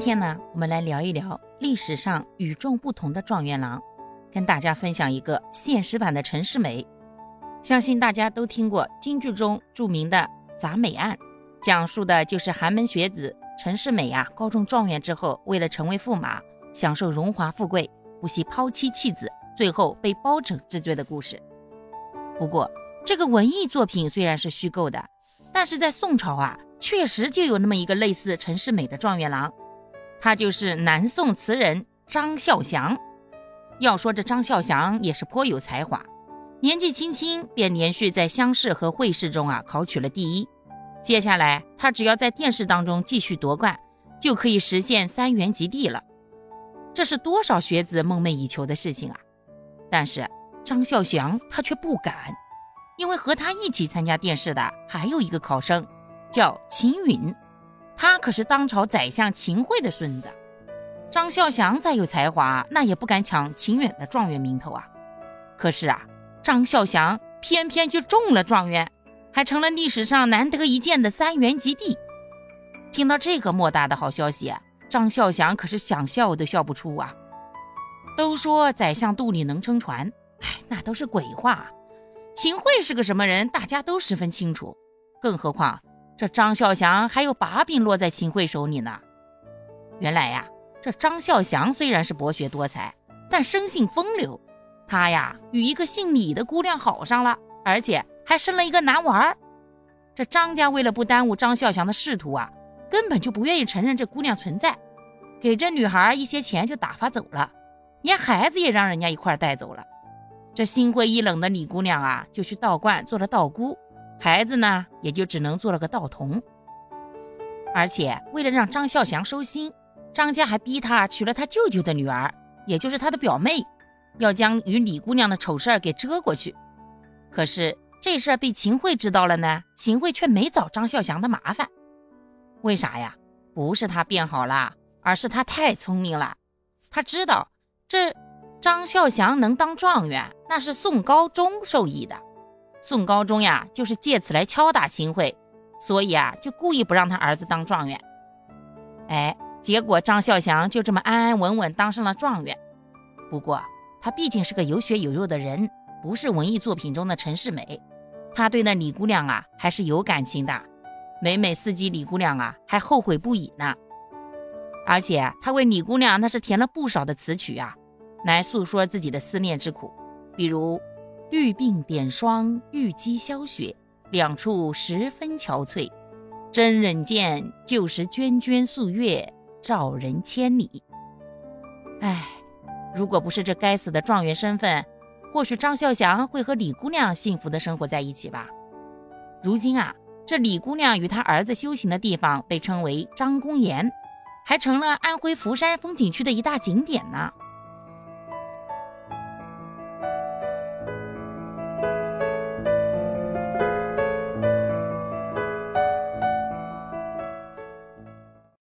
今天呢，我们来聊一聊历史上与众不同的状元郎，跟大家分享一个现实版的陈世美。相信大家都听过京剧中著名的《铡美案》，讲述的就是寒门学子陈世美呀，高中状元之后，为了成为驸马，享受荣华富贵，不惜抛妻弃子，最后被包拯治罪的故事。不过，这个文艺作品虽然是虚构的，但是在宋朝啊，确实就有那么一个类似陈世美的状元郎。他就是南宋词人张孝祥。要说这张孝祥也是颇有才华，年纪轻轻便连续在乡试和会试中啊考取了第一。接下来他只要在殿试当中继续夺冠，就可以实现三元及第了。这是多少学子梦寐以求的事情啊！但是张孝祥他却不敢，因为和他一起参加殿试的还有一个考生，叫秦允。他可是当朝宰相秦桧的孙子，张孝祥再有才华，那也不敢抢秦远的状元名头啊。可是啊，张孝祥偏偏就中了状元，还成了历史上难得一见的三元及第。听到这个莫大的好消息，张孝祥可是想笑都笑不出啊。都说宰相肚里能撑船，哎，那都是鬼话。秦桧是个什么人，大家都十分清楚，更何况。这张孝祥还有把柄落在秦桧手里呢。原来呀，这张孝祥虽然是博学多才，但生性风流。他呀与一个姓李的姑娘好上了，而且还生了一个男娃儿。这张家为了不耽误张孝祥的仕途啊，根本就不愿意承认这姑娘存在，给这女孩一些钱就打发走了，连孩子也让人家一块带走了。这心灰意冷的李姑娘啊，就去道观做了道姑。孩子呢，也就只能做了个道童。而且为了让张孝祥收心，张家还逼他娶了他舅舅的女儿，也就是他的表妹，要将与李姑娘的丑事儿给遮过去。可是这事儿被秦桧知道了呢，秦桧却没找张孝祥的麻烦。为啥呀？不是他变好了，而是他太聪明了。他知道这张孝祥能当状元，那是宋高宗授意的。宋高宗呀，就是借此来敲打秦桧，所以啊，就故意不让他儿子当状元。哎，结果张孝祥就这么安安稳稳当上了状元。不过他毕竟是个有血有肉的人，不是文艺作品中的陈世美。他对那李姑娘啊，还是有感情的。每每思及李姑娘啊，还后悔不已呢。而且他为李姑娘那是填了不少的词曲啊，来诉说自己的思念之苦，比如。绿鬓点霜，玉肌消雪，两处十分憔悴。真人见，旧时涓涓素月，照人千里。唉，如果不是这该死的状元身份，或许张孝祥会和李姑娘幸福的生活在一起吧。如今啊，这李姑娘与她儿子修行的地方被称为张公岩，还成了安徽福山风景区的一大景点呢。